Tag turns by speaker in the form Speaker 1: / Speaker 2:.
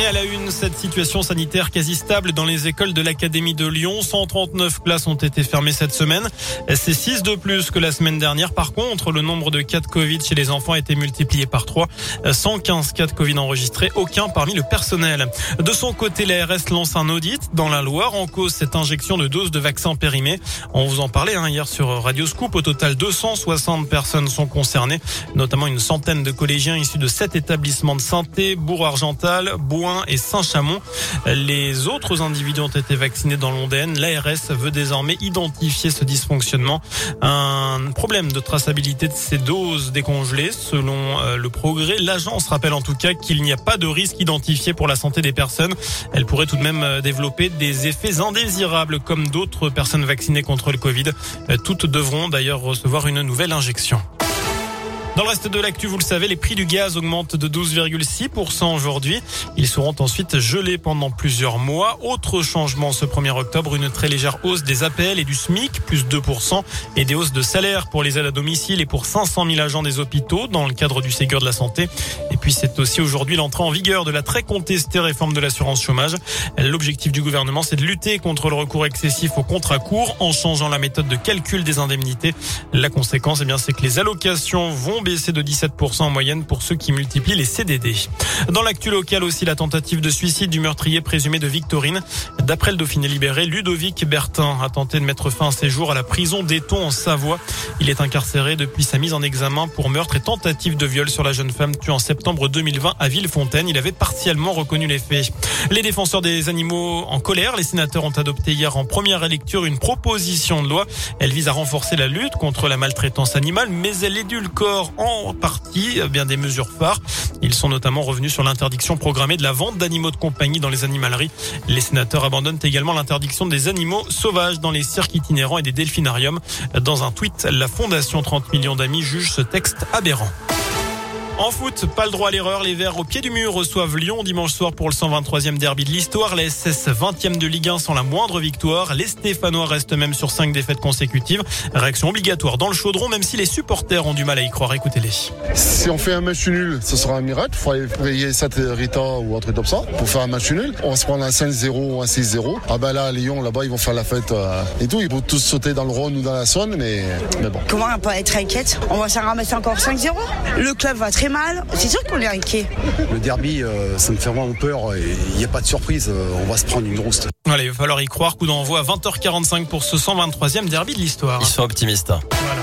Speaker 1: Et à la une, cette situation sanitaire quasi stable dans les écoles de l'Académie de Lyon. 139 classes ont été fermées cette semaine. C'est 6 de plus que la semaine dernière. Par contre, le nombre de cas de Covid chez les enfants a été multiplié par 3. 115 cas de Covid enregistrés, aucun parmi le personnel. De son côté, l'ARS lance un audit dans la Loire en cause cette injection de doses de vaccins périmés. On vous en parlait hein, hier sur Radio Scoop. Au total, 260 personnes sont concernées, notamment une centaine de collégiens issus de sept établissements de santé, Bourg-Argental, Et Saint-Chamond. Les autres individus ont été vaccinés dans l'Ondenne. L'ARS veut désormais identifier ce dysfonctionnement. Un problème de traçabilité de ces doses décongelées. Selon euh, le progrès, l'agence rappelle en tout cas qu'il n'y a pas de risque identifié pour la santé des personnes. Elle pourrait tout de même euh, développer des effets indésirables comme d'autres personnes vaccinées contre le Covid. Euh, toutes devront d'ailleurs recevoir une nouvelle injection. Dans le reste de l'actu, vous le savez, les prix du gaz augmentent de 12,6% aujourd'hui. Ils seront ensuite gelés pendant plusieurs mois. Autre changement ce 1er octobre, une très légère hausse des APL et du SMIC, plus 2%, et des hausses de salaire pour les aides à domicile et pour 500 000 agents des hôpitaux dans le cadre du Ségur de la Santé. Puis c'est aussi aujourd'hui l'entrée en vigueur de la très contestée réforme de l'assurance chômage. L'objectif du gouvernement, c'est de lutter contre le recours excessif aux contrats courts en changeant la méthode de calcul des indemnités. La conséquence, eh bien, c'est que les allocations vont baissé de 17% en moyenne pour ceux qui multiplient les CDD. Dans l'actu local aussi, la tentative de suicide du meurtrier présumé de Victorine. D'après le Dauphiné libéré, Ludovic Bertin a tenté de mettre fin à ses jours à la prison d'Eton en Savoie. Il est incarcéré depuis sa mise en examen pour meurtre et tentative de viol sur la jeune femme tuée en septembre 2020 à Villefontaine. Il avait partiellement reconnu les faits. Les défenseurs des animaux en colère, les sénateurs ont adopté hier en première lecture une proposition de loi. Elle vise à renforcer la lutte contre la maltraitance animale, mais elle édulcore en partie bien des mesures phares. Ils sont notamment revenus sur l'interdiction programmée de la vente d'animaux de compagnie dans les animaleries. Les sénateurs abandonnent également l'interdiction des animaux sauvages dans les cirques itinérants et des delphinariums. Dans un tweet, la Fondation 30 millions d'amis juge ce texte aberrant. En foot, pas le droit à l'erreur. Les Verts au pied du mur reçoivent Lyon dimanche soir pour le 123e derby de l'histoire. Les SS 20e de Ligue 1 sans la moindre victoire. Les Stéphanois restent même sur 5 défaites consécutives. Réaction obligatoire dans le chaudron, même si les supporters ont du mal à y croire. Écoutez-les.
Speaker 2: Si on fait un match nul, ce sera un miracle. Il faudrait payer 7 Rita ou un truc comme ça pour faire un match nul. On va se prendre un 5-0 ou un 6-0. Ah ben là, Lyon, là-bas, ils vont faire la fête euh, et tout. Ils vont tous sauter dans le Rhône ou dans la Saône, mais, mais bon.
Speaker 3: Comment on peut être inquiète? On va s'en ramasser encore 5-0 Le club va très mal. C'est sûr qu'on est inquiet.
Speaker 4: Le derby, euh, ça me fait vraiment peur. Il n'y a pas de surprise. Euh, on va se prendre une rouste.
Speaker 1: Allez, il va falloir y croire. Coup d'envoi à 20h45 pour ce 123e derby de l'histoire.
Speaker 5: Ils sont optimistes.
Speaker 1: Voilà.